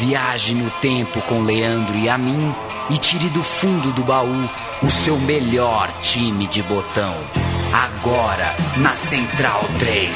Viaje no tempo com Leandro e a mim e tire do fundo do baú o seu melhor time de botão. Agora na Central 3.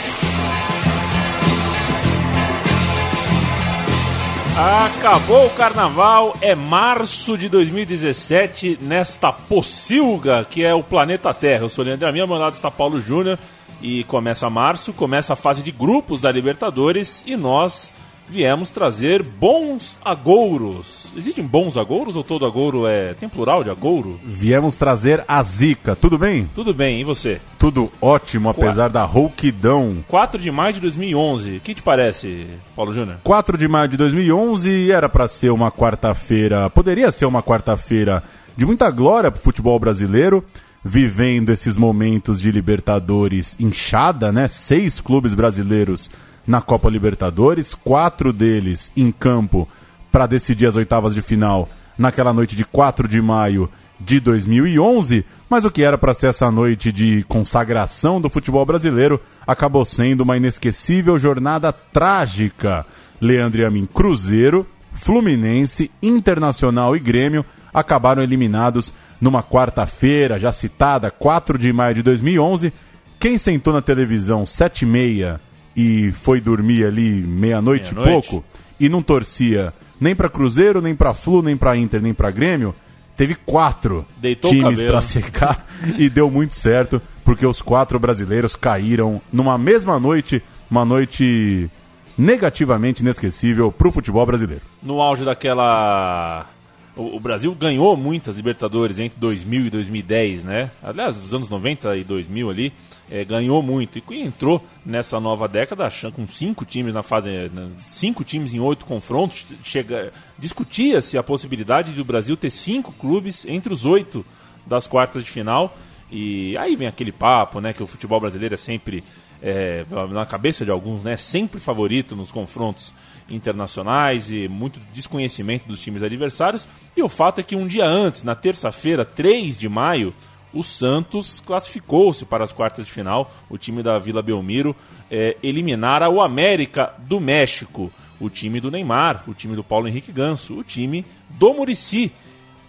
Acabou o carnaval, é março de 2017, nesta pocilga que é o planeta Terra. Eu sou Leandro Minha, meu lado está Paulo Júnior e começa março, começa a fase de grupos da Libertadores e nós viemos trazer bons agouros. Existem bons agouros ou todo agouro é. Tem plural de agouro? Viemos trazer a zica, tudo bem? Tudo bem, e você? Tudo ótimo, apesar da rouquidão. 4 de maio de 2011, o que te parece, Paulo Júnior? 4 de maio de 2011 era para ser uma quarta-feira, poderia ser uma quarta-feira de muita glória pro futebol brasileiro vivendo esses momentos de Libertadores inchada, né? Seis clubes brasileiros na Copa Libertadores, quatro deles em campo para decidir as oitavas de final naquela noite de 4 de maio de 2011, mas o que era para ser essa noite de consagração do futebol brasileiro acabou sendo uma inesquecível jornada trágica. Leandro Amin Cruzeiro, Fluminense, Internacional e Grêmio acabaram eliminados numa quarta-feira, já citada, 4 de maio de 2011. Quem sentou na televisão 7 e meia e foi dormir ali meia-noite meia e pouco e não torcia nem para Cruzeiro, nem para Flu, nem para Inter, nem para Grêmio, teve quatro Deitou times para secar e deu muito certo, porque os quatro brasileiros caíram numa mesma noite, uma noite negativamente inesquecível para o futebol brasileiro. No auge daquela o, Brasil ganhou muitas Libertadores entre 2000 e 2010, né? Aliás, dos anos 90 e 2000 ali é, ganhou muito e entrou nessa nova década com cinco times na fase, né, cinco times em oito confrontos. Chega, discutia-se a possibilidade de o Brasil ter cinco clubes entre os oito das quartas de final. E aí vem aquele papo, né, que o futebol brasileiro é sempre é, na cabeça de alguns, né, sempre favorito nos confrontos internacionais e muito desconhecimento dos times adversários. E o fato é que um dia antes, na terça-feira, 3 de maio, o Santos classificou-se para as quartas de final. O time da Vila Belmiro é, eliminara o América do México, o time do Neymar, o time do Paulo Henrique Ganso, o time do Murici,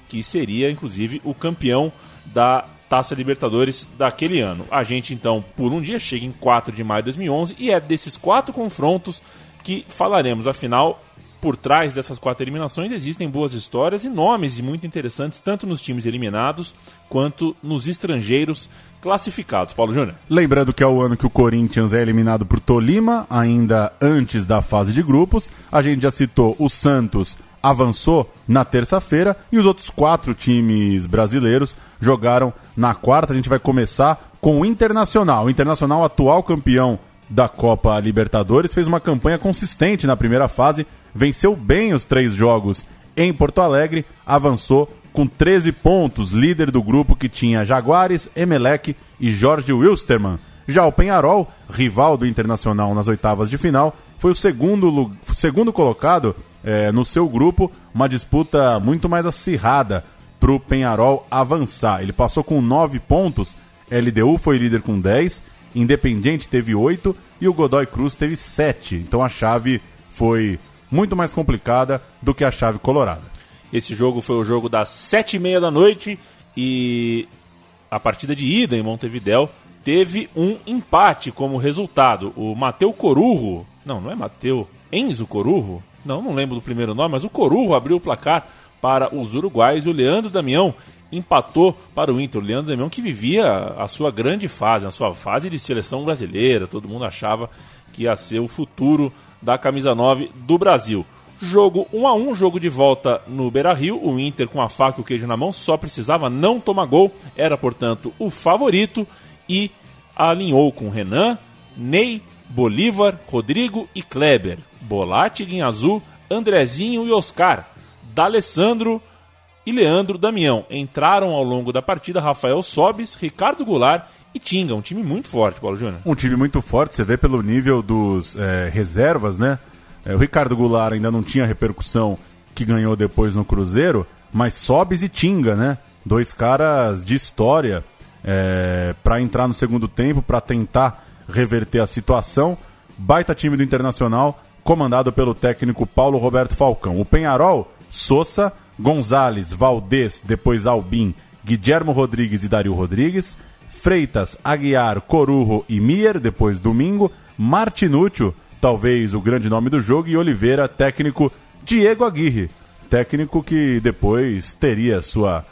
que seria inclusive o campeão da Taça Libertadores daquele ano. A gente então, por um dia, chega em 4 de maio de 2011 e é desses quatro confrontos que falaremos. Afinal, por trás dessas quatro eliminações existem boas histórias e nomes muito interessantes, tanto nos times eliminados quanto nos estrangeiros classificados. Paulo Júnior. Lembrando que é o ano que o Corinthians é eliminado por Tolima, ainda antes da fase de grupos. A gente já citou o Santos avançou na terça-feira e os outros quatro times brasileiros jogaram na quarta. A gente vai começar com o Internacional. O Internacional, atual campeão da Copa Libertadores, fez uma campanha consistente na primeira fase, venceu bem os três jogos em Porto Alegre, avançou com 13 pontos, líder do grupo que tinha Jaguares, Emelec e Jorge Wilstermann. Já o Penharol, rival do Internacional nas oitavas de final, foi o segundo, segundo colocado é, no seu grupo, uma disputa muito mais acirrada para o Penharol avançar. Ele passou com 9 pontos, LDU foi líder com 10 Independiente teve oito e o Godoy Cruz teve sete. Então a chave foi muito mais complicada do que a chave colorada. Esse jogo foi o jogo das sete e meia da noite e a partida de ida em Montevidéu teve um empate como resultado. O Mateu Corurro, não, não é Mateu, Enzo Corurro, não, não lembro do primeiro nome, mas o Corurro abriu o placar para os uruguais e o Leandro Damião empatou para o Inter. Leandro Damião que vivia a sua grande fase, a sua fase de seleção brasileira. Todo mundo achava que ia ser o futuro da camisa 9 do Brasil. Jogo 1 a 1 jogo de volta no Beira-Rio. O Inter com a faca e o queijo na mão só precisava não tomar gol. Era, portanto, o favorito e alinhou com Renan, Ney, Bolívar, Rodrigo e Kleber. Bolatti, Azul, Andrezinho e Oscar. D'Alessandro, e Leandro Damião. Entraram ao longo da partida Rafael Sobis, Ricardo Goulart e Tinga. Um time muito forte, Paulo Júnior. Um time muito forte, você vê pelo nível dos é, reservas, né? É, o Ricardo Goulart ainda não tinha repercussão que ganhou depois no Cruzeiro, mas Sobis e Tinga, né? Dois caras de história é, para entrar no segundo tempo, para tentar reverter a situação. Baita time do Internacional, comandado pelo técnico Paulo Roberto Falcão. O Penharol, Sousa, Gonzalez, Valdez, depois Albim, Guilhermo Rodrigues e Dario Rodrigues, Freitas, Aguiar, Corujo e Mier, depois Domingo, Martinúcio, talvez o grande nome do jogo, e Oliveira, técnico Diego Aguirre, técnico que depois teria sua,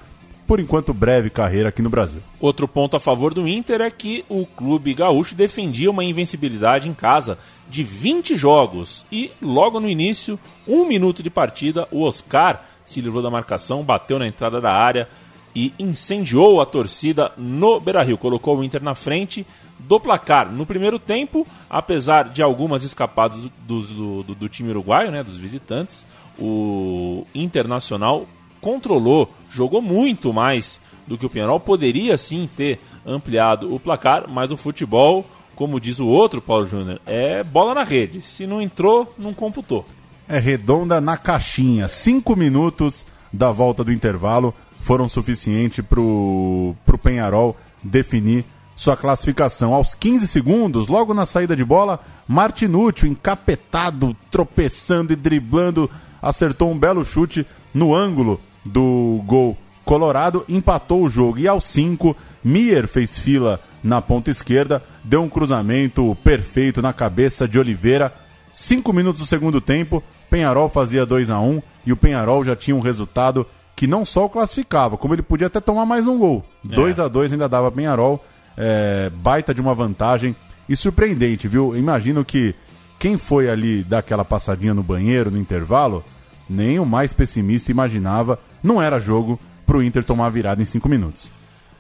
por enquanto, breve carreira aqui no Brasil. Outro ponto a favor do Inter é que o clube gaúcho defendia uma invencibilidade em casa de 20 jogos e logo no início, um minuto de partida, o Oscar se livrou da marcação, bateu na entrada da área e incendiou a torcida no Beira-Rio, colocou o Inter na frente do placar. No primeiro tempo, apesar de algumas escapadas do, do, do, do time uruguaio, né, dos visitantes, o Internacional controlou, jogou muito mais do que o Penharol, poderia sim ter ampliado o placar, mas o futebol, como diz o outro Paulo Júnior, é bola na rede. Se não entrou, não computou. É redonda na caixinha. Cinco minutos da volta do intervalo foram suficientes para o Penharol definir sua classificação. Aos 15 segundos, logo na saída de bola, Martinúcio, encapetado, tropeçando e driblando, acertou um belo chute no ângulo do gol colorado, empatou o jogo. E aos 5, Mier fez fila na ponta esquerda, deu um cruzamento perfeito na cabeça de Oliveira. Cinco minutos do segundo tempo, Penharol fazia 2 a 1 e o Penharol já tinha um resultado que não só o classificava, como ele podia até tomar mais um gol. 2 é. a 2 ainda dava Penharol, é, baita de uma vantagem e surpreendente, viu? Imagino que quem foi ali dar aquela passadinha no banheiro no intervalo, nem o mais pessimista imaginava, não era jogo para o Inter tomar a virada em 5 minutos.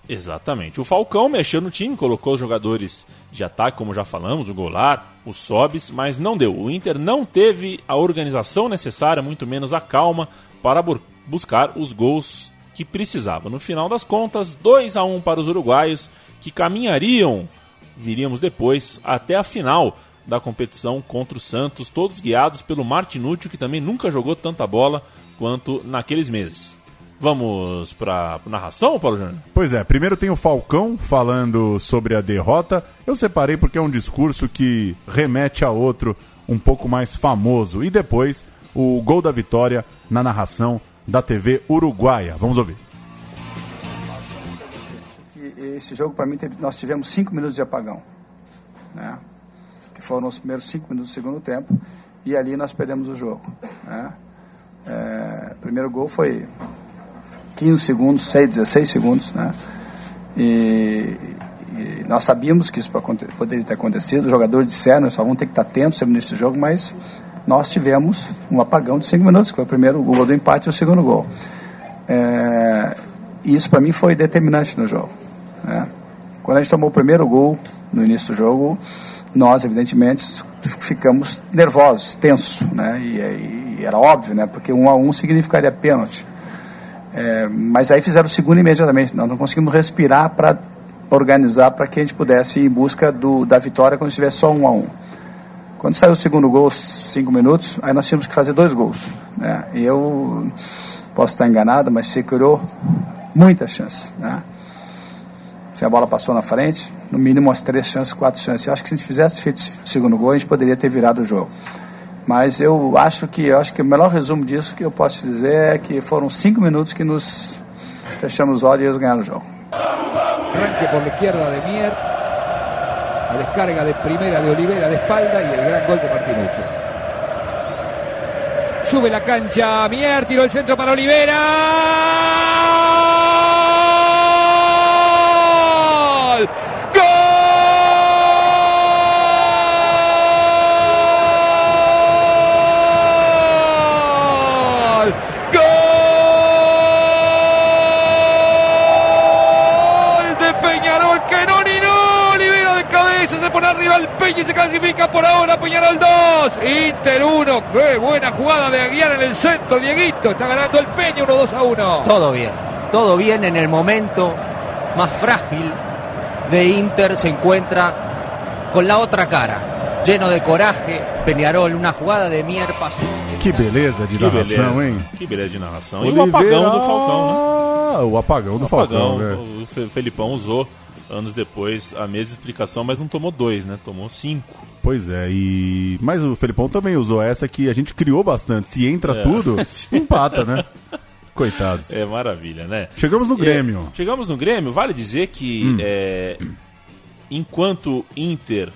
Exatamente. O Falcão mexeu no time, colocou os jogadores de ataque, como já falamos, o Goulart, o Sobis, mas não deu. O Inter não teve a organização necessária, muito menos a calma, para buscar os gols que precisava. No final das contas, 2 a 1 para os uruguaios, que caminhariam, viríamos depois, até a final da competição contra o Santos, todos guiados pelo Martinúcio, que também nunca jogou tanta bola quanto naqueles meses. Vamos para narração, Paulo Júnior? Pois é, primeiro tem o Falcão falando sobre a derrota. Eu separei porque é um discurso que remete a outro um pouco mais famoso. E depois o gol da vitória na narração da TV uruguaia. Vamos ouvir. Esse jogo, para mim, teve, nós tivemos cinco minutos de apagão. Né? Que foram os primeiros cinco minutos do segundo tempo. E ali nós perdemos o jogo. Né? É, primeiro gol foi 15 segundos, 6, 16 segundos. Né? E, e nós sabíamos que isso poderia ter acontecido. Os jogadores disseram, só vão ter que estar atentos no início do jogo, mas nós tivemos um apagão de 5 minutos, que foi o primeiro gol do empate e o segundo gol. É, e isso para mim foi determinante no jogo. Né? Quando a gente tomou o primeiro gol no início do jogo, nós evidentemente ficamos nervosos, tensos, né? E, e era óbvio, né? Porque um a um significaria pênalti. É, mas aí fizeram o segundo imediatamente. Nós não conseguimos respirar para organizar para que a gente pudesse ir em busca do, da vitória quando estivesse só um a um. Quando saiu o segundo gol, cinco minutos, aí nós tínhamos que fazer dois gols. Né? E eu posso estar enganado, mas se criou muitas chances. Né? Se a bola passou na frente, no mínimo umas três chances, quatro chances. Eu acho que se a gente fizesse feito o segundo gol, a gente poderia ter virado o jogo. Mas eu acho que eu acho que o melhor resumo disso que eu posso te dizer é que foram cinco minutos que nos fechamos os olhos e eles ganharam o jogo. Arranque por la izquierda de Mier. La descarga de primera de Olivera de espalda y el gran gol de Martinucci. Sube la cancha Mier, tiró el centro para Olivera. Arriba el Peña y se clasifica por ahora Peñarol 2, Inter 1, qué buena jugada de Aguiar en el centro, Dieguito, está ganando el Peña 1 2 a 1. Todo bien, todo bien en el momento más frágil de Inter se encuentra con la otra cara, lleno de coraje, Peñarol, una jugada de Mier pasó. Que beleza de narração, hein? Que beleza de narração. E o apagão do Falcão, né? O apagão do o apagão, Falcão, né? O Felipão usou anos depois a mesma explicação, mas não tomou dois, né? Tomou cinco. Pois é, e mas o Felipão também usou essa que a gente criou bastante. Se entra É. tudo, empata, né? Coitados. É maravilha, né? Chegamos no Grêmio. É, chegamos no Grêmio, vale dizer que é, enquanto Inter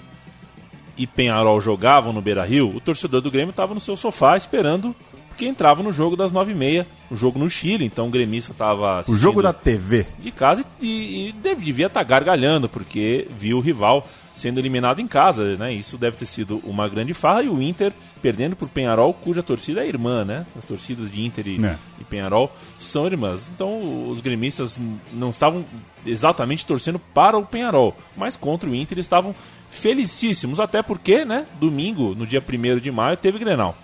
e Penharol jogavam no Beira Rio, o torcedor do Grêmio estava no seu sofá esperando, porque entrava no jogo das nove e meia, o jogo no Chile, então o gremista estava O jogo da TV. de casa e, e devia estar gargalhando, porque viu o rival sendo eliminado em casa, né? Isso deve ter sido uma grande farra e o Inter perdendo por Penharol, cuja torcida é irmã, né? As torcidas de Inter e, É. e Penharol são irmãs. Então os gremistas não estavam exatamente torcendo para o Penharol, mas contra o Inter estavam felicíssimos, até porque, né? Domingo, no dia 1 de maio, teve Grenal.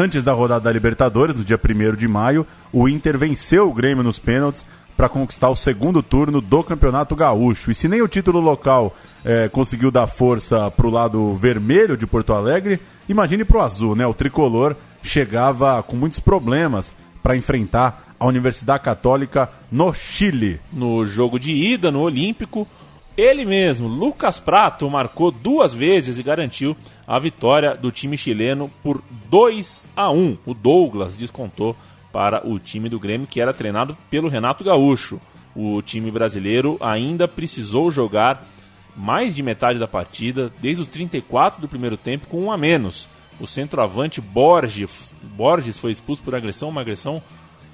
Antes da rodada da Libertadores, no dia 1 de maio, o Inter venceu o Grêmio nos pênaltis para conquistar o segundo turno do Campeonato Gaúcho. E se nem o título local eh, conseguiu dar força para o lado vermelho de Porto Alegre, imagine para o azul, né? O tricolor chegava com muitos problemas para enfrentar a Universidade Católica no Chile. no jogo de ida no Olímpico. Ele mesmo, Lucas Prato, marcou duas vezes e garantiu a vitória do time chileno por 2 a 1. O Douglas descontou para o time do Grêmio, que era treinado pelo Renato Gaúcho. O time brasileiro ainda precisou jogar mais de metade da partida, desde os 34 do primeiro tempo, com um a menos. O centroavante Borges, Borges foi expulso por agressão, uma agressão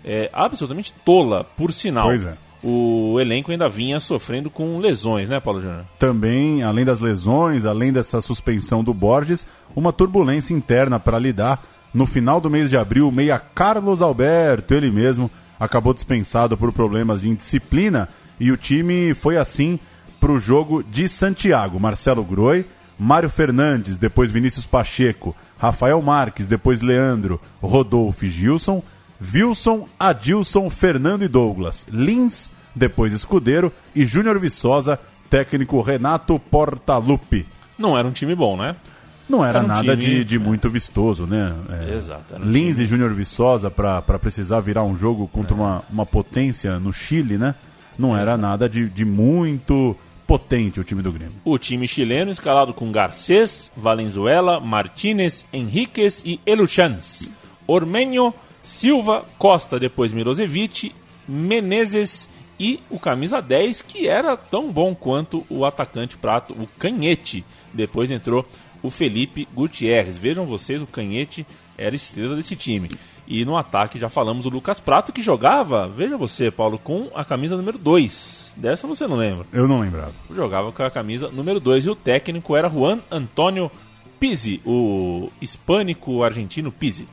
é, absolutamente tola, por sinal. Pois é. O elenco ainda vinha sofrendo com lesões, né, Paulo Júnior? Também, além das lesões, além dessa suspensão do Borges, uma turbulência interna para lidar. No final do mês de abril, o meia Carlos Alberto, ele mesmo, acabou dispensado por problemas de indisciplina e o time foi assim para o jogo de Santiago. Marcelo Groi, Mário Fernandes, depois Vinícius Pacheco, Rafael Marques, depois Leandro, Rodolfo e Gilson, Wilson, Adilson, Fernando e Douglas, Lins, depois Escudeiro e Júnior Viçosa, técnico Renato Portaluppi. Não era um time bom, né? Não era, Era um nada time- de, de muito vistoso, né? É, Exato, um Lins time- e Júnior Viçosa para precisar virar um jogo contra uma, uma potência no Chile, né? Não era nada de, de muito potente o time do Grêmio. O time chileno escalado com Garcês, Valenzuela, Martínez, Henriquez e Eluchans. Ormenho, Silva, Costa, depois Mirosevic, Menezes e o camisa 10, que era tão bom quanto o atacante prato, o Canhete. Depois entrou o Felipe Gutierrez. Vejam vocês, o Canhete era estrela desse time. E no ataque já falamos o Lucas Prato, que jogava, veja você, Paulo, com a camisa número 2. Dessa você não lembra Eu não lembrava. jogava com a camisa número 2 e o técnico era Juan Antônio Pizzi, o hispânico argentino Pizzi.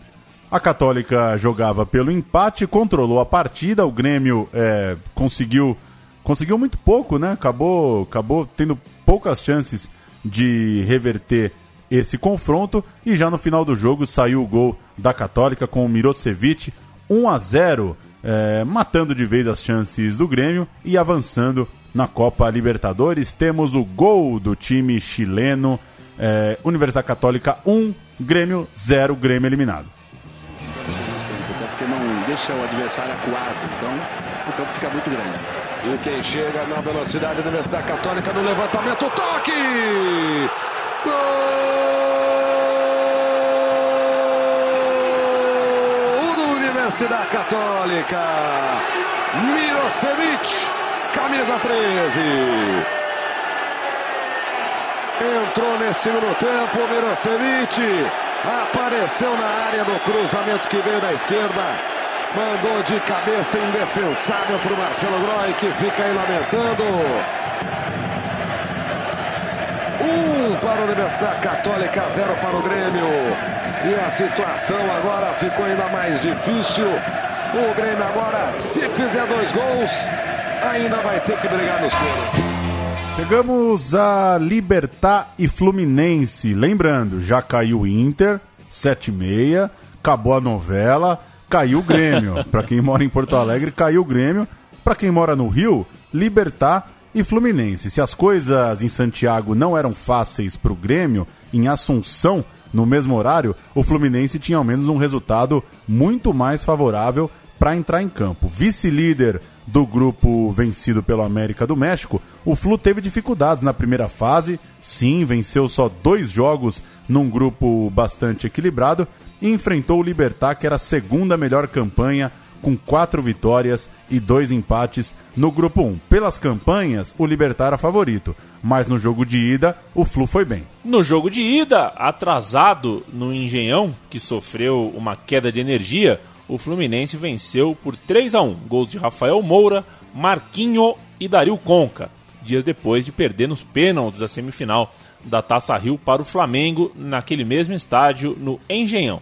A Católica jogava pelo empate, controlou a partida, o Grêmio é, conseguiu conseguiu muito pouco, né? Acabou, acabou tendo poucas chances de reverter esse confronto e já no final do jogo saiu o gol da Católica com o Mirosevic 1 a 0, é, matando de vez as chances do Grêmio e avançando na Copa Libertadores. Temos o gol do time chileno, é, Universidade Católica 1, Grêmio 0, Grêmio eliminado. Deixa o adversário acuado. Então, o campo fica muito grande. E quem chega na velocidade da Universidade Católica no levantamento, toque! Gol do Universidade Católica! Mirosevic, camisa 13. Entrou nesse segundo tempo, Mirosevic apareceu na área do cruzamento que veio da esquerda. Mandou de cabeça indefensável para o Marcelo Groy, que fica aí lamentando. Um para a Universidade Católica, zero para o Grêmio. E a situação agora ficou ainda mais difícil. O Grêmio agora, se fizer dois gols, ainda vai ter que brigar nos coros. Chegamos a Libertar e Fluminense. Lembrando, já caiu o Inter, 7 e meia, acabou a novela, caiu o Grêmio. Para quem mora em Porto Alegre, caiu o Grêmio. Para quem mora no Rio, Libertar e Fluminense. Se as coisas em Santiago não eram fáceis para o Grêmio, em Assunção, no mesmo horário, o Fluminense tinha ao menos um resultado muito mais favorável para entrar em campo. Vice-líder do grupo vencido pelo América do México, o Flu teve dificuldades na primeira fase. Sim, venceu só dois jogos num grupo bastante equilibrado e enfrentou o Libertar, que era a segunda melhor campanha, com quatro vitórias e dois empates no grupo 1. Pelas campanhas, o Libertar era favorito, mas no jogo de ida, o Flu foi bem. No jogo de ida, atrasado no Engenhão, que sofreu uma queda de energia, o Fluminense venceu por 3 a 1 Gols de Rafael Moura, Marquinho e Dario Conca. Dias depois de perder nos pênaltis a semifinal da Taça Rio para o Flamengo naquele mesmo estádio no Engenhão.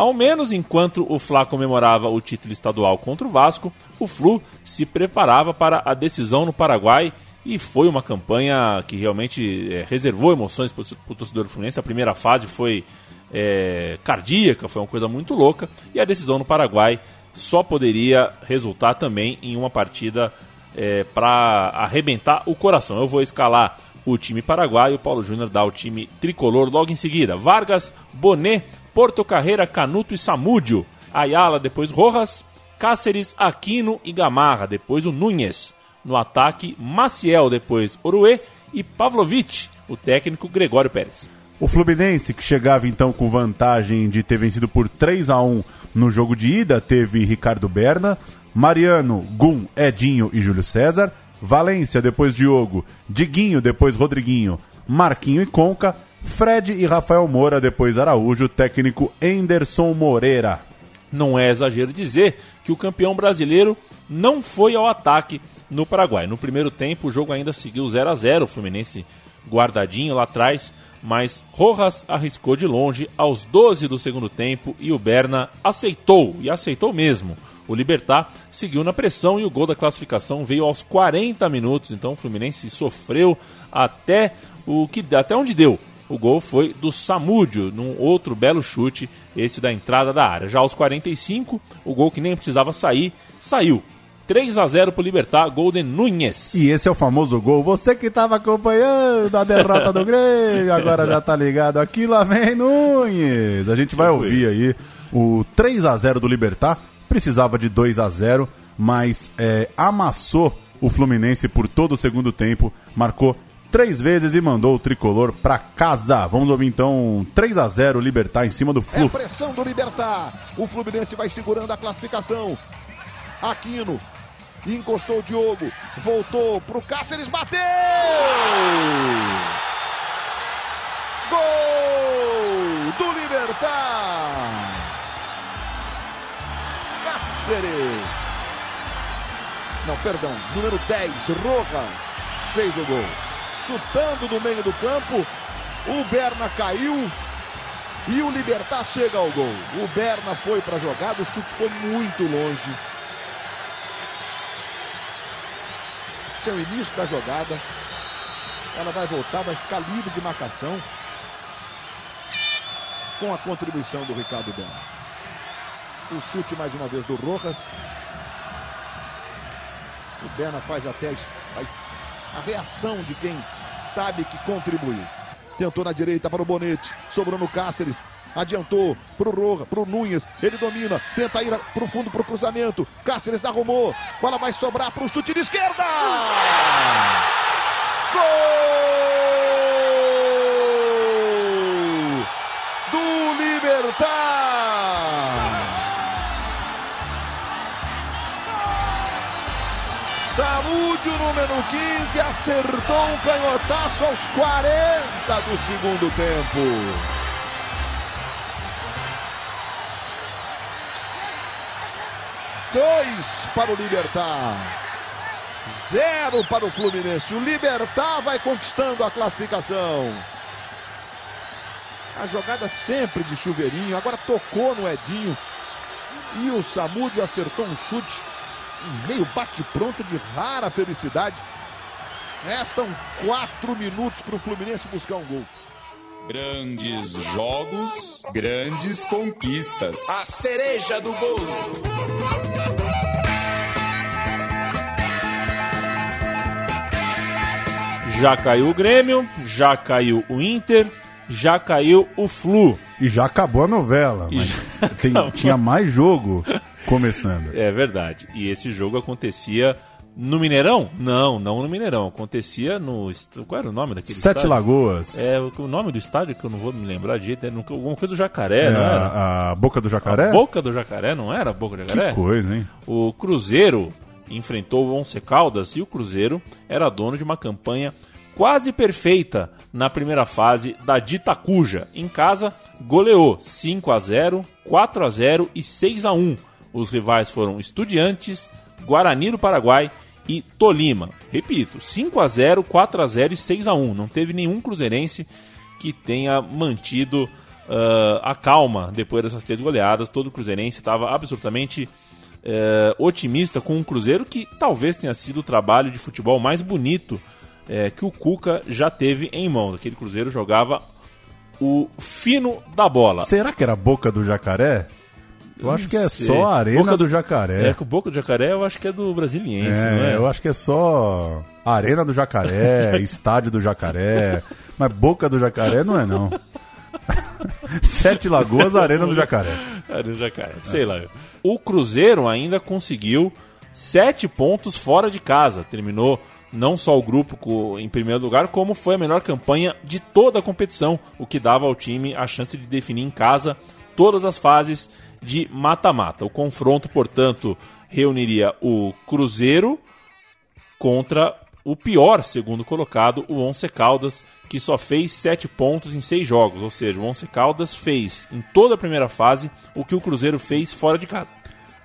Ao menos enquanto o Fla comemorava o título estadual contra o Vasco, o Flu se preparava para a decisão no Paraguai e foi uma campanha que realmente é, reservou emoções para o torcedor fluminense. A primeira fase foi é, cardíaca, foi uma coisa muito louca, e a decisão no Paraguai só poderia resultar também em uma partida é, para arrebentar o coração. Eu vou escalar o time paraguaio, o Paulo Júnior dá o time tricolor logo em seguida. Vargas, Bonet, Porto Carreira, Canuto e Samúdio. Ayala, depois Rojas, Cáceres, Aquino e Gamarra, depois o Núñez. No ataque, Maciel, depois Oruê e Pavlovic, o técnico Gregório Pérez. O Fluminense, que chegava então com vantagem de ter vencido por 3 a 1 no jogo de ida, teve Ricardo Berna, Mariano, Gum, Edinho e Júlio César, Valência, depois Diogo, Diguinho, depois Rodriguinho, Marquinho e Conca, Fred e Rafael Moura, depois Araújo, técnico Enderson Moreira. Não é exagero dizer que o campeão brasileiro não foi ao ataque no Paraguai. No primeiro tempo, o jogo ainda seguiu 0 a 0 o Fluminense guardadinho lá atrás, mas Rojas arriscou de longe aos 12 do segundo tempo e o Berna aceitou, e aceitou mesmo. O Libertar seguiu na pressão e o gol da classificação veio aos 40 minutos, então o Fluminense sofreu até o que até onde deu. O gol foi do Samúdio, num outro belo chute, esse da entrada da área. Já aos 45, o gol que nem precisava sair, saiu. 3 a 0 pro Libertar, Golden Nunes. E esse é o famoso gol. Você que estava acompanhando a derrota do Grêmio, agora já tá ligado aqui, lá vem Nunes. A gente vai ouvir aí o 3 a 0 do Libertar. Precisava de 2 a 0 mas é, amassou o Fluminense por todo o segundo tempo, marcou três vezes e mandou o tricolor para casa. Vamos ouvir então 3 a 0 Libertar em cima do Flu. É pressão do Libertar. O Fluminense vai segurando a classificação. Aquino encostou o Diogo, voltou pro Cáceres, bateu! Gol do Libertar! Cáceres! Não, perdão, número 10, Rojas fez o gol. Chutando do meio do campo, o Berna caiu e o Libertar chega ao gol. O Berna foi para a jogada, o chute foi muito longe. seu início da jogada. Ela vai voltar, vai ficar livre de marcação. Com a contribuição do Ricardo Bena. O chute mais uma vez do Rojas. O Berna faz até a reação de quem sabe que contribuiu. Tentou na direita para o Bonete. Sobrou no Cáceres. Adiantou para o Roja, para o Nunes. Ele domina. Tenta ir para o fundo para o cruzamento. Cáceres arrumou. Bola vai sobrar para o chute de esquerda. Gol! Do Libertar! Samúdio, número 15, acertou um canhotaço aos 40 do segundo tempo. Dois para o Libertar. Zero para o Fluminense. O Libertar vai conquistando a classificação. A jogada sempre de chuveirinho. Agora tocou no Edinho. E o Samúdio acertou um chute um meio bate-pronto de rara felicidade. Restam quatro minutos para o Fluminense buscar um gol. Grandes jogos, grandes conquistas. A cereja do bolo. Já caiu o Grêmio, já caiu o Inter, já caiu o Flu. E já acabou a novela. Mas tem, tinha mais jogo começando. É verdade. E esse jogo acontecia no Mineirão? Não, não no Mineirão. Acontecia no. Qual era o nome daquele Sete estádio? Lagoas. É, o nome do estádio que eu não vou me lembrar de jeito, é alguma coisa do Jacaré, É, não era? a, a Boca do Jacaré? Boca do Jacaré, não era? Boca do Jacaré? Que coisa, hein? O Cruzeiro enfrentou o Once Caldas e o Cruzeiro era dono de uma campanha quase perfeita na primeira fase da Dita Cuja. Em casa, goleou 5 a 0, 4 a 0 e 6 a 1. Os rivais foram Estudiantes, Guarani do Paraguai e Tolima. Repito, 5 a 0, 4 a 0 e 6 a 1. Não teve nenhum cruzeirense que tenha mantido ah, a calma depois dessas três goleadas. Todo cruzeirense estava absolutamente eh, otimista com um Cruzeiro que talvez tenha sido o trabalho de futebol mais bonito eh, que o Cuca já teve em mãos. Aquele Cruzeiro jogava o fino da bola. Será que era Boca do Jacaré? Eu acho que é sei. só a Arena Boca do Jacaré. É, que o Boca do Jacaré eu acho que é do Brasiliense, não É, é? eu acho que é só Arena do Jacaré, Estádio do Jacaré. Mas Boca do Jacaré não é, não. Sete Lagoas, Arena do Jacaré. É, do Jacaré, sei lá. O Cruzeiro ainda conseguiu sete pontos fora de casa. Terminou não só o grupo em primeiro lugar, como foi a melhor campanha de toda a competição, o que dava ao time a chance de definir em casa todas as fases de mata-mata. O confronto, portanto, reuniria o Cruzeiro contra o pior segundo colocado, o Once Caldas, que só fez sete pontos em seis jogos. Ou seja, o Once Caldas fez em toda a primeira fase o que o Cruzeiro fez fora de casa.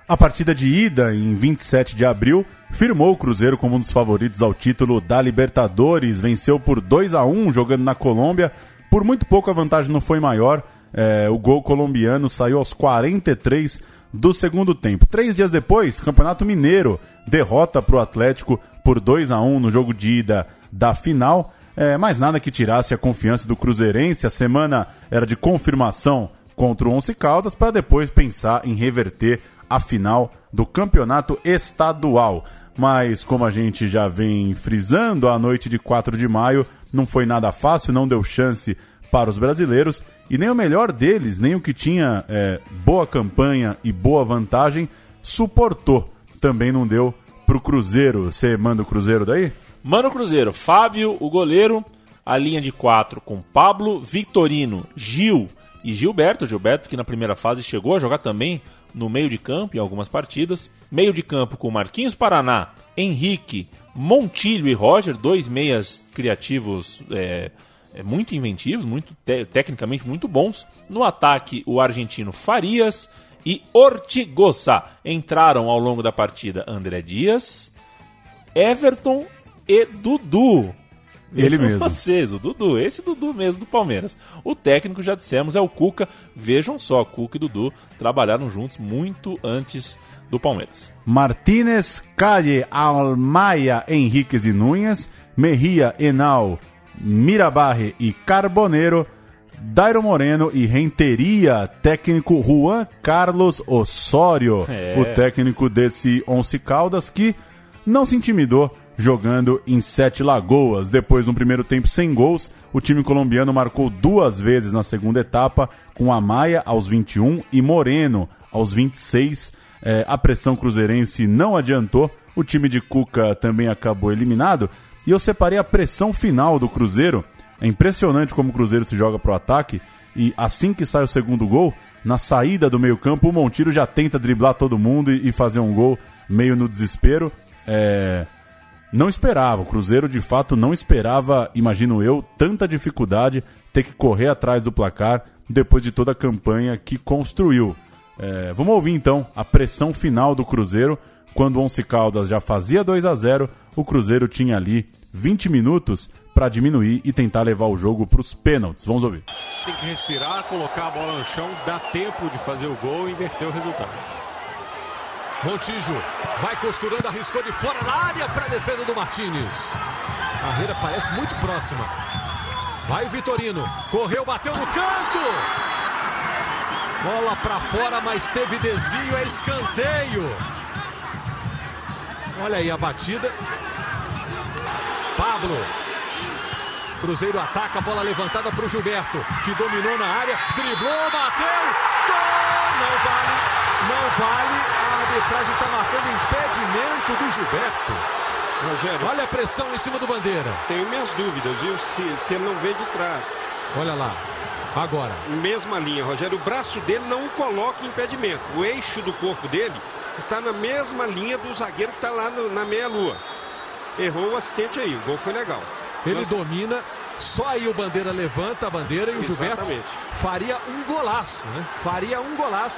A partida de ida, em 27 de abril, firmou o Cruzeiro como um dos favoritos ao título da Libertadores. Venceu por 2 a 1 jogando na Colômbia. Por muito pouco a vantagem não foi maior. É, o gol colombiano saiu aos 43 do segundo tempo. Três dias depois, Campeonato Mineiro derrota para o Atlético por 2 a 1 no jogo de ida da final. É, mas nada que tirasse a confiança do Cruzeirense. A semana era de confirmação contra o Once Caldas para depois pensar em reverter a final do campeonato estadual. Mas como a gente já vem frisando, a noite de 4 de maio não foi nada fácil, não deu chance para os brasileiros e nem o melhor deles, nem o que tinha é, boa campanha e boa vantagem, suportou. Também não deu para o Cruzeiro. Você manda o Cruzeiro daí? Mano Cruzeiro, Fábio, o goleiro, a linha de quatro com Pablo, Victorino, Gil e Gilberto. Gilberto que na primeira fase chegou a jogar também no meio de campo em algumas partidas. Meio de campo com Marquinhos Paraná, Henrique, Montilho e Roger, dois meias criativos é, muito inventivos, muito te- tecnicamente muito bons. No ataque, o argentino Farias e Ortigosa. Entraram ao longo da partida André Dias, Everton e Dudu. Ele mesmo. Vocês, o Dudu, esse Dudu mesmo do Palmeiras. O técnico, já dissemos, é o Cuca. Vejam só, Cuca e Dudu trabalharam juntos muito antes do Palmeiras. Martínez, Calle, Almaia, Henriquez e Núñez, Mejia, Enal, Mirabarre e Carboneiro, Dairo Moreno e Renteria, técnico Juan Carlos Osório, É. o técnico desse Once Caldas que não se intimidou jogando em Sete Lagoas. Depois, no primeiro tempo sem gols, o time colombiano marcou duas vezes na segunda etapa, com Amaya aos 21 e Moreno aos 26. É, a pressão cruzeirense não adiantou, o time de Cuca também acabou eliminado. E eu separei a pressão final do Cruzeiro. É impressionante como o Cruzeiro se joga pro ataque. E assim que sai o segundo gol, na saída do meio-campo, o Monteiro já tenta driblar todo mundo e, e fazer um gol meio no desespero. É, não esperava, o Cruzeiro de fato não esperava, imagino eu, tanta dificuldade ter que correr atrás do placar depois de toda a campanha que construiu. É, vamos ouvir então a pressão final do Cruzeiro. Quando o Once Caldas já fazia 2 a 0 o Cruzeiro tinha ali 20 minutos para diminuir e tentar levar o jogo para os pênaltis. Vamos ouvir. Tem que respirar, colocar a bola no chão, dá tempo de fazer o gol e inverter o resultado. Montijo vai costurando, arriscou de fora na área para a defesa do Martinez. A barreira parece muito próxima. Vai o Vitorino, correu, bateu no canto. Bola para fora, mas teve desvio, é escanteio. Olha aí a batida. Pablo. Cruzeiro ataca, bola levantada para o Gilberto, que dominou na área, driblou, bateu. Gol! Não vale, Não vale, a arbitragem está marcando impedimento do Gilberto. Rogério, Olha a pressão em cima do Bandeira. tenho minhas dúvidas, viu? Se, se ele não vê de trás. Olha lá. Agora. Mesma linha, Rogério. O braço dele não o coloca em impedimento. O eixo do corpo dele está na mesma linha do zagueiro que está lá no- na meia-lua. Errou o assistente aí. O gol foi legal. Ele Mas- domina, só aí o Bandeira levanta a bandeira e o Gilberto Exatamente. faria um golaço, né? Faria um golaço.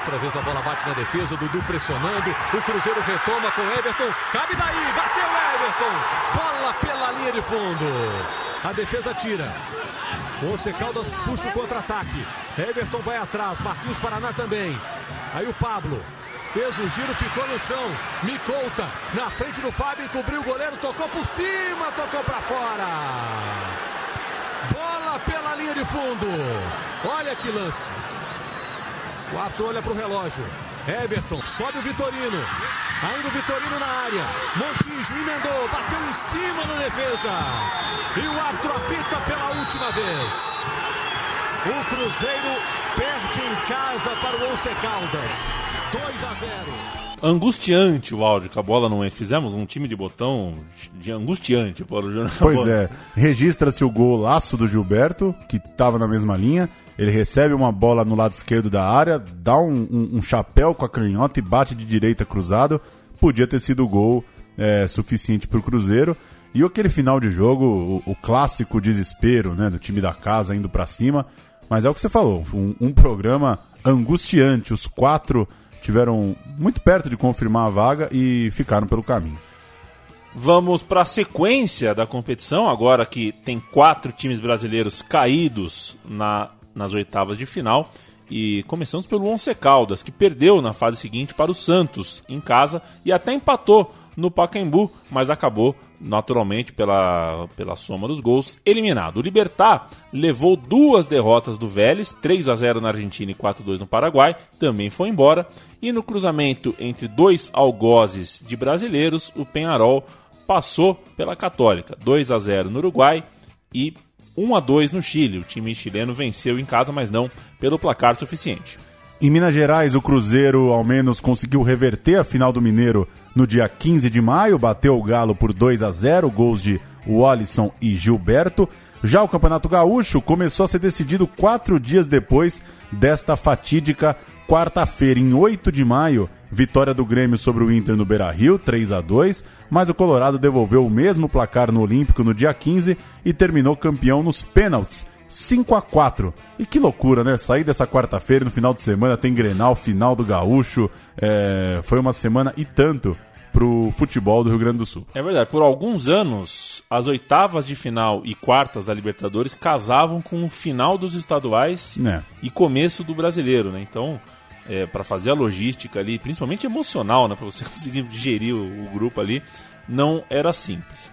Outra vez a bola bate na defesa, Dudu pressionando, o Cruzeiro retoma com Everton, cabe daí, bateu Everton, bola pela linha de fundo. A defesa tira. O Caldas puxa o contra-ataque. Everton vai atrás, Marquinhos Paraná também. Aí o Pablo fez o giro, ficou no chão. Micouta na frente do Fábio, cobriu o goleiro, tocou por cima, tocou para fora. Bola pela linha de fundo. Olha que lance. O árbitro olha para o relógio. Everton, sobe o Vitorino. Ainda o Vitorino na área. Montijo emendou, bateu em cima da defesa. E o árbitro apita pela última vez. O Cruzeiro perde em casa para o Once Caldas. 2 a 0. Angustiante o áudio, que a bola não é. Fizemos um time de botão de angustiante para o Júnior. Pois é, registra-se o golaço do Gilberto, que estava na mesma linha. Ele recebe uma bola no lado esquerdo da área, dá um, um- um chapéu com a canhota e bate de direita cruzado. Podia ter sido gol é, suficiente para o Cruzeiro. E aquele final de jogo, o, o clássico desespero né, do time da casa indo para cima. Mas é o que você falou, um, um programa angustiante. Os quatro tiveram muito perto de confirmar a vaga e ficaram pelo caminho. Vamos para a sequência da competição, agora que tem quatro times brasileiros caídos na, nas oitavas de final. E começamos pelo Once Caldas, que perdeu na fase seguinte para o Santos em casa e até empatou no Pacaembu, mas acabou naturalmente pela, pela soma dos gols eliminado. O Libertar levou duas derrotas do Vélez, 3 a 0 na Argentina e 4 a 2 no Paraguai, também foi embora. E no cruzamento entre dois algozes de brasileiros, o Penharol passou pela Católica, 2 a 0 no Uruguai e 1 a 2 no Chile. O time chileno venceu em casa, mas não pelo placar suficiente. Em Minas Gerais, o Cruzeiro ao menos conseguiu reverter a final do Mineiro no dia 15 de maio, bateu o Galo por 2 a 0, gols de Wallison e Gilberto. Já o Campeonato Gaúcho começou a ser decidido quatro dias depois desta fatídica quarta-feira, em 8 de maio. Vitória do Grêmio sobre o Inter no Beira Rio, 3 a 2 mas o Colorado devolveu o mesmo placar no Olímpico no dia 15 e terminou campeão nos pênaltis, 5 a 4 E que loucura, né? Sair dessa quarta-feira no final de semana tem Grenal, final do Gaúcho. É, Foi uma semana e tanto pro futebol do Rio Grande do Sul. É verdade, por alguns anos, as oitavas de final e quartas da Libertadores casavam com o final dos estaduais É. e começo do brasileiro, né? Então, é, para fazer a logística ali, principalmente emocional, né? Para você conseguir digerir o, o grupo ali, não era simples.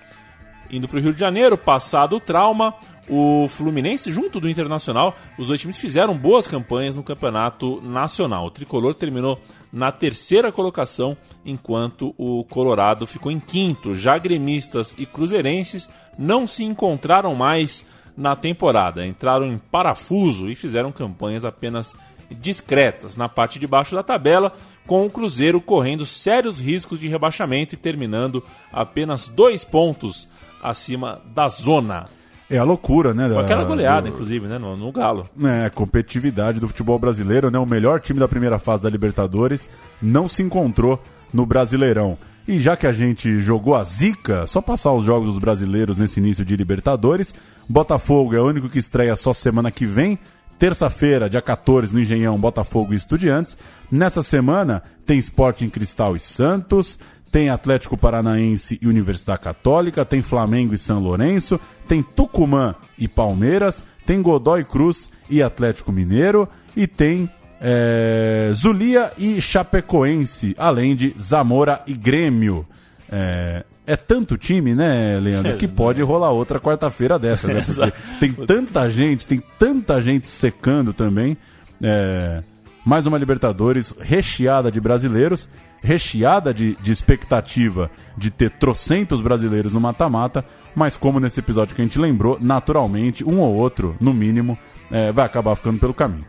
Indo para o Rio de Janeiro, passado o trauma, o Fluminense, junto do Internacional, os dois times fizeram boas campanhas no campeonato nacional. O tricolor terminou na terceira colocação, enquanto o Colorado ficou em quinto. Já gremistas e cruzeirenses não se encontraram mais na temporada. Entraram em parafuso e fizeram campanhas apenas discretas na parte de baixo da tabela, com o Cruzeiro correndo sérios riscos de rebaixamento e terminando apenas dois pontos acima da zona. É a loucura, né? Da- aquela goleada, do- inclusive, né? No, no Galo. É, competitividade do futebol brasileiro, né? O melhor time da primeira fase da Libertadores não se encontrou no Brasileirão. E já que a gente jogou a zica, só passar os jogos dos brasileiros nesse início de Libertadores. Botafogo é o único que estreia só semana que vem. Terça-feira, dia 14, no Engenhão, Botafogo e Estudiantes. Nessa semana tem Sporting Cristal e Santos, tem Atlético Paranaense e Universidade Católica, tem Flamengo e São Lourenço, tem Tucumã e Palmeiras, tem Godoy Cruz e Atlético Mineiro e tem é, Zulia e Chapecoense, além de Zamora e Grêmio. É, é tanto time, né, Leandro, que pode rolar outra quarta-feira dessa, né? Porque tem tanta gente, tem tanta gente secando também. É, mais uma Libertadores recheada de brasileiros, recheada de, de expectativa de ter trocentos brasileiros no mata-mata, mas como nesse episódio que a gente lembrou, naturalmente, um ou outro, no mínimo, é, vai acabar ficando pelo caminho.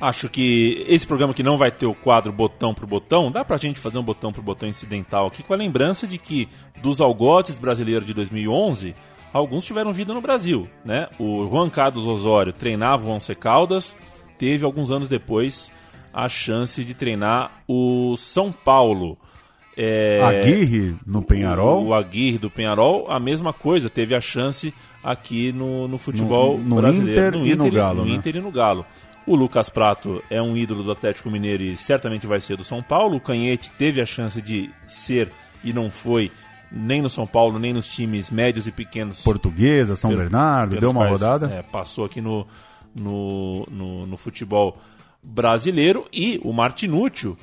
Acho que esse programa que não vai ter o quadro botão por botão, dá pra gente fazer um botão por botão incidental aqui com a lembrança de que dos algotes brasileiros de 2011, alguns tiveram vida no Brasil, né? O Juan Carlos Osório treinava o Once Caldas, teve alguns anos depois a chance de treinar o São Paulo. É, Aguirre no Penharol. O, o Aguirre do Penharol, a mesma coisa, teve a chance aqui no, no futebol No- no brasileiro. Inter e no Galo, no né? Inter e no Galo. O Lucas Prato é um ídolo do Atlético Mineiro e certamente vai ser do São Paulo. O Canhete teve a chance de ser e não foi nem no São Paulo, nem nos times médios e pequenos. Portuguesa, São Bernardo, deu uma quais, rodada. é, passou aqui no, no, no, no futebol brasileiro. E o Martinúcio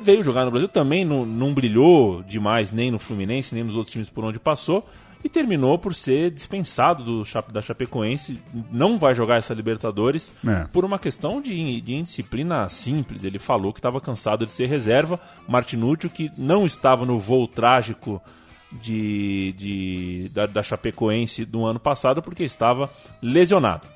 veio jogar no Brasil, também não, não brilhou demais nem no Fluminense, nem nos outros times por onde passou. E terminou por ser dispensado do, da Chapecoense. Não vai jogar essa Libertadores É. por uma questão de, de indisciplina simples. Ele falou que estava cansado de ser reserva. Martinúcio, que não estava no voo trágico de, de, da, da Chapecoense do ano passado, porque estava lesionado.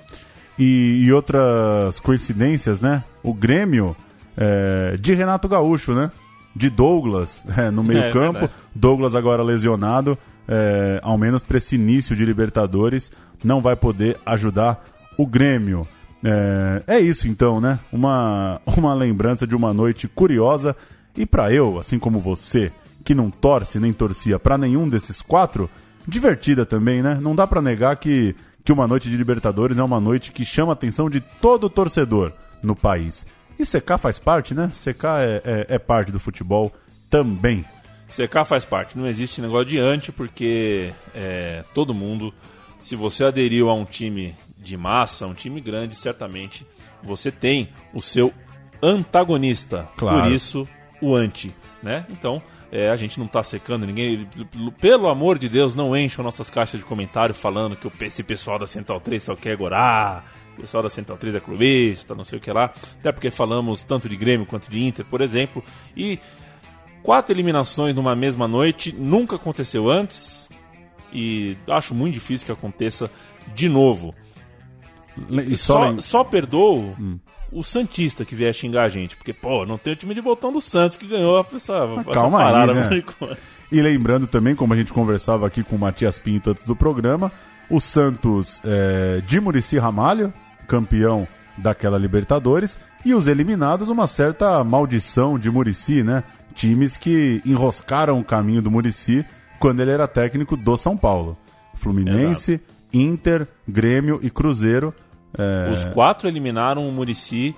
E, e outras coincidências, né? O Grêmio é, de Renato Gaúcho, né? De Douglas é, no É, meio-campo. verdade. Douglas agora lesionado, é, ao menos para esse início de Libertadores, não vai poder ajudar o Grêmio. É, é isso então, né? Uma, uma lembrança de uma noite curiosa. E para eu, assim como você, que não torce nem torcia para nenhum desses quatro, divertida também, né? Não dá para negar que, que uma noite de Libertadores é uma noite que chama a atenção de todo torcedor no país. E CK faz parte, né? CK é, é, é parte do futebol também. CK faz parte, não existe negócio de anti, porque é, todo mundo, se você aderiu a um time de massa, um time grande, certamente você tem o seu antagonista. Claro. Por isso, o anti. Né? Então, é, a gente não tá secando ninguém. Pelo amor de Deus, não encham nossas caixas de comentário falando que esse pessoal da Central 3 só quer gorar, o pessoal da Central 3 é clubista, não sei o que lá. Até porque falamos tanto de Grêmio quanto de Inter, por exemplo. E quatro eliminações numa mesma noite nunca aconteceu antes. E acho muito difícil que aconteça de novo. E só, Só, lem- só perdoo o Santista que vier xingar a gente. Porque, pô, não tem o time de botão do Santos que ganhou essa, essa calma aí, parada. né? maricona. E lembrando também, como a gente conversava aqui com o Matias Pinto antes do programa, o Santos é, de Murici Ramalho, campeão daquela Libertadores, e os eliminados, uma certa maldição de Murici, né? Times que enroscaram o caminho do Murici quando ele era técnico do São Paulo. Fluminense, Inter, Grêmio e Cruzeiro. É, Os quatro eliminaram o Murici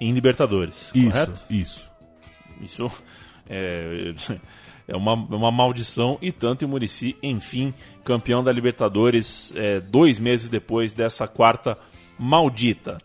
em Libertadores, Isso, correto? isso. Isso é, é uma, uma maldição e tanto e o Murici, enfim, campeão da Libertadores é, dois meses depois dessa quarta maldita.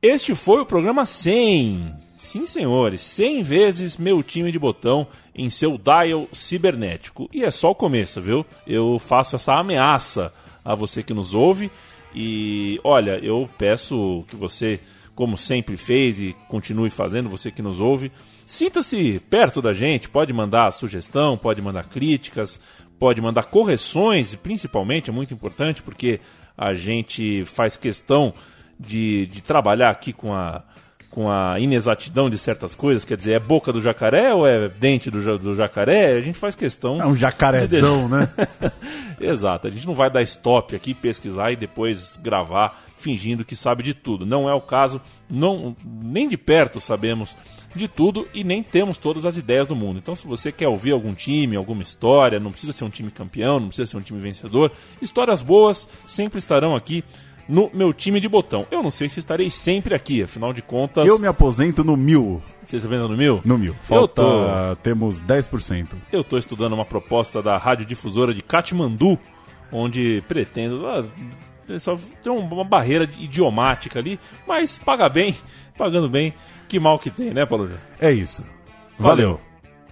Este foi o programa 100. Sim, senhores, 100 vezes meu time de botão em seu dial cibernético. E é só o começo, viu? Eu faço essa ameaça a você que nos ouve. E olha, eu peço que você, como sempre fez e continue fazendo, você que nos ouve, sinta-se perto da gente. Pode mandar sugestão, pode mandar críticas, pode mandar correções, e principalmente é muito importante porque a gente faz questão de, de trabalhar aqui com a, com a inexatidão de certas coisas, quer dizer, é boca do jacaré ou é dente do, do jacaré? A gente faz questão. É um jacarezão, de- né? Exato, a gente não vai dar stop aqui, pesquisar e depois gravar fingindo que sabe de tudo. Não é o caso, não, nem de perto sabemos de tudo e nem temos todas as ideias do mundo. Então, se você quer ouvir algum time, alguma história, não precisa ser um time campeão, não precisa ser um time vencedor, histórias boas sempre estarão aqui no meu time de botão. Eu não sei se estarei sempre aqui, afinal de contas. Eu me aposento no mil. Você está vendo no mil? No mil. Eu Falta, tô- temos 10%. Eu estou estudando uma proposta da radiodifusora de Katmandu, onde pretendo. ah, Só tem um- uma barreira idiomática ali, mas paga bem, pagando bem, que mal que tem, né, Paulo? É isso. Valeu.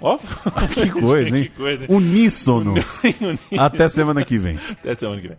Ó, Que coisa, hein? que coisa, hein? Uníssono. Até semana que vem. Até semana que vem.